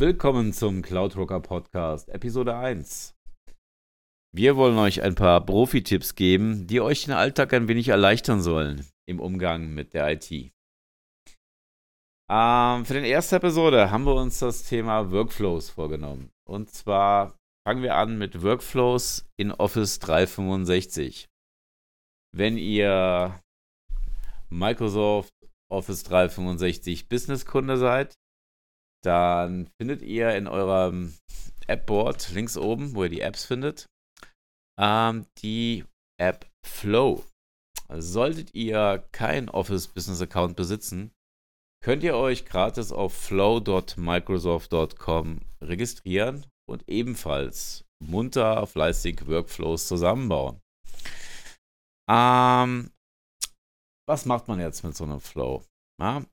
Willkommen zum Cloudrocker Podcast, Episode 1. Wir wollen euch ein paar Profi-Tipps geben, die euch den Alltag ein wenig erleichtern sollen im Umgang mit der IT. Ähm, für die erste Episode haben wir uns das Thema Workflows vorgenommen. Und zwar fangen wir an mit Workflows in Office 365. Wenn ihr Microsoft Office 365 Business-Kunde seid, dann findet ihr in eurem App-Board links oben, wo ihr die Apps findet, ähm, die App Flow. Solltet ihr keinen Office Business Account besitzen, könnt ihr euch gratis auf flow.microsoft.com registrieren und ebenfalls munter, fleißig Workflows zusammenbauen. Ähm, was macht man jetzt mit so einem Flow? Ja,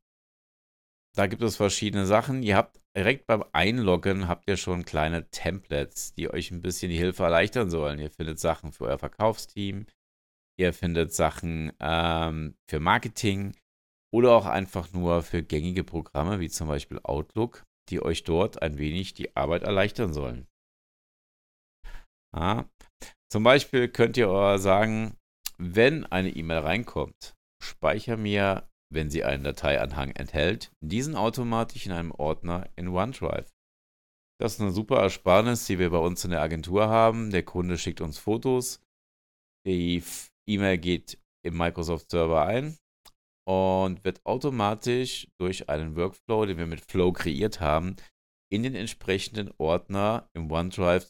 da gibt es verschiedene Sachen. Ihr habt direkt beim Einloggen habt ihr schon kleine Templates, die euch ein bisschen die Hilfe erleichtern sollen. Ihr findet Sachen für euer Verkaufsteam, ihr findet Sachen ähm, für Marketing oder auch einfach nur für gängige Programme wie zum Beispiel Outlook, die euch dort ein wenig die Arbeit erleichtern sollen. Ja. Zum Beispiel könnt ihr sagen, wenn eine E-Mail reinkommt, speicher mir wenn sie einen Dateianhang enthält, diesen automatisch in einem Ordner in OneDrive. Das ist eine super Ersparnis, die wir bei uns in der Agentur haben. Der Kunde schickt uns Fotos, die E-Mail geht im Microsoft Server ein und wird automatisch durch einen Workflow, den wir mit Flow kreiert haben, in den entsprechenden Ordner im OneDrive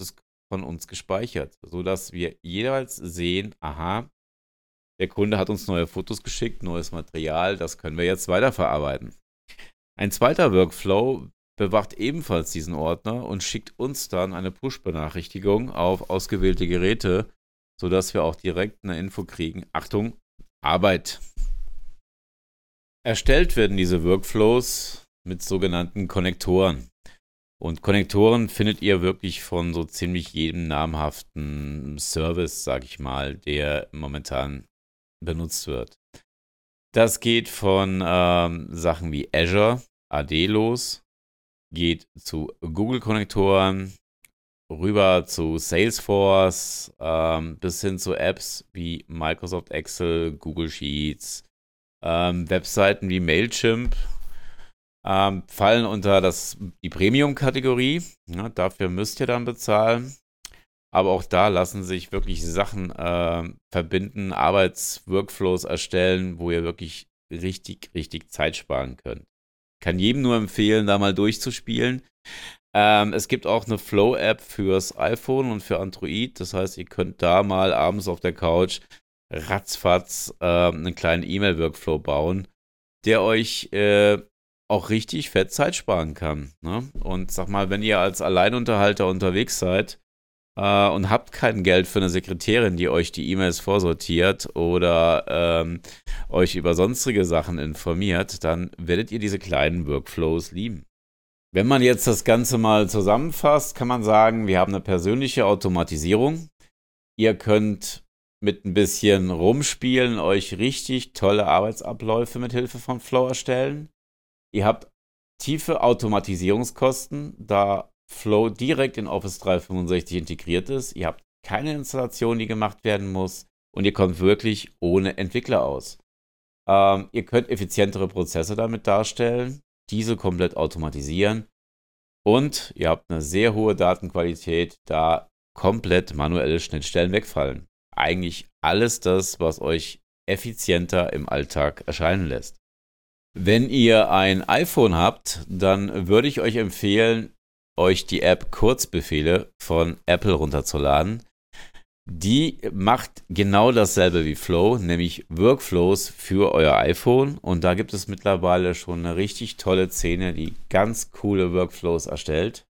von uns gespeichert, sodass wir jeweils sehen, aha, der Kunde hat uns neue Fotos geschickt, neues Material, das können wir jetzt weiterverarbeiten. Ein zweiter Workflow bewacht ebenfalls diesen Ordner und schickt uns dann eine Push-Benachrichtigung auf ausgewählte Geräte, sodass wir auch direkt eine Info kriegen. Achtung, Arbeit. Erstellt werden diese Workflows mit sogenannten Konnektoren. Und Konnektoren findet ihr wirklich von so ziemlich jedem namhaften Service, sag ich mal, der momentan benutzt wird. Das geht von ähm, Sachen wie Azure, AD los, geht zu Google-Konnektoren, rüber zu Salesforce, ähm, bis hin zu Apps wie Microsoft Excel, Google Sheets, ähm, Webseiten wie Mailchimp ähm, fallen unter das, die Premium-Kategorie. Ja, dafür müsst ihr dann bezahlen. Aber auch da lassen sich wirklich Sachen äh, verbinden, Arbeitsworkflows erstellen, wo ihr wirklich richtig, richtig Zeit sparen könnt. Kann jedem nur empfehlen, da mal durchzuspielen. Ähm, es gibt auch eine Flow-App fürs iPhone und für Android. Das heißt, ihr könnt da mal abends auf der Couch ratzfatz äh, einen kleinen E-Mail-Workflow bauen, der euch äh, auch richtig fett Zeit sparen kann. Ne? Und sag mal, wenn ihr als Alleinunterhalter unterwegs seid, äh, und habt kein Geld für eine Sekretärin, die euch die E-Mails vorsortiert oder ähm, euch über sonstige Sachen informiert, dann werdet ihr diese kleinen Workflows lieben. Wenn man jetzt das Ganze mal zusammenfasst, kann man sagen, wir haben eine persönliche Automatisierung. Ihr könnt mit ein bisschen rumspielen, euch richtig tolle Arbeitsabläufe mit Hilfe von Flow erstellen. Ihr habt tiefe Automatisierungskosten, da Flow direkt in Office 365 integriert ist. Ihr habt keine Installation, die gemacht werden muss und ihr kommt wirklich ohne Entwickler aus. Ähm, ihr könnt effizientere Prozesse damit darstellen, diese komplett automatisieren und ihr habt eine sehr hohe Datenqualität, da komplett manuelle Schnittstellen wegfallen. Eigentlich alles das, was euch effizienter im Alltag erscheinen lässt. Wenn ihr ein iPhone habt, dann würde ich euch empfehlen, euch die App Kurzbefehle von Apple runterzuladen. Die macht genau dasselbe wie Flow, nämlich Workflows für euer iPhone. Und da gibt es mittlerweile schon eine richtig tolle Szene, die ganz coole Workflows erstellt.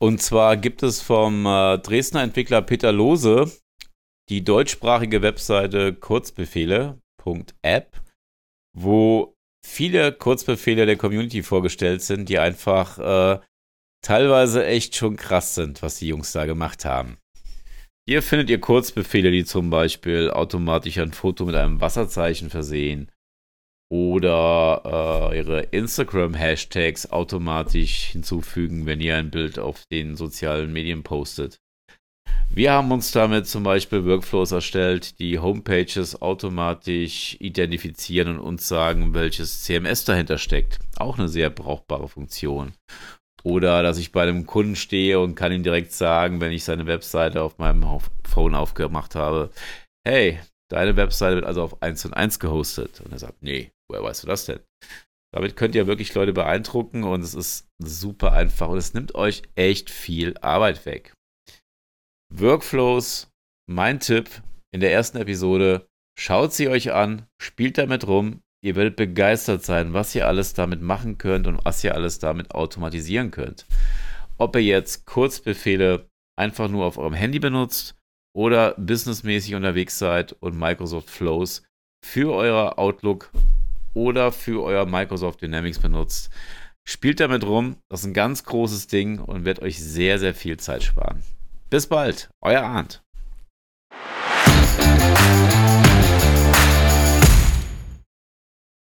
Und zwar gibt es vom äh, Dresdner Entwickler Peter Lose die deutschsprachige Webseite kurzbefehle.app, wo viele Kurzbefehle der Community vorgestellt sind, die einfach äh, teilweise echt schon krass sind, was die Jungs da gemacht haben. Hier findet ihr Kurzbefehle, die zum Beispiel automatisch ein Foto mit einem Wasserzeichen versehen oder äh, ihre Instagram-Hashtags automatisch hinzufügen, wenn ihr ein Bild auf den sozialen Medien postet. Wir haben uns damit zum Beispiel Workflows erstellt, die Homepages automatisch identifizieren und uns sagen, welches CMS dahinter steckt. Auch eine sehr brauchbare Funktion. Oder dass ich bei einem Kunden stehe und kann ihm direkt sagen, wenn ich seine Webseite auf meinem Phone aufgemacht habe, hey, deine Webseite wird also auf 1 und 1 gehostet. Und er sagt, nee, woher weißt du das denn? Damit könnt ihr wirklich Leute beeindrucken und es ist super einfach und es nimmt euch echt viel Arbeit weg. Workflows, mein Tipp in der ersten Episode, schaut sie euch an, spielt damit rum, ihr werdet begeistert sein, was ihr alles damit machen könnt und was ihr alles damit automatisieren könnt. Ob ihr jetzt Kurzbefehle einfach nur auf eurem Handy benutzt oder businessmäßig unterwegs seid und Microsoft Flows für euer Outlook oder für euer Microsoft Dynamics benutzt. Spielt damit rum, das ist ein ganz großes Ding und wird euch sehr, sehr viel Zeit sparen. Bis bald, euer Arndt.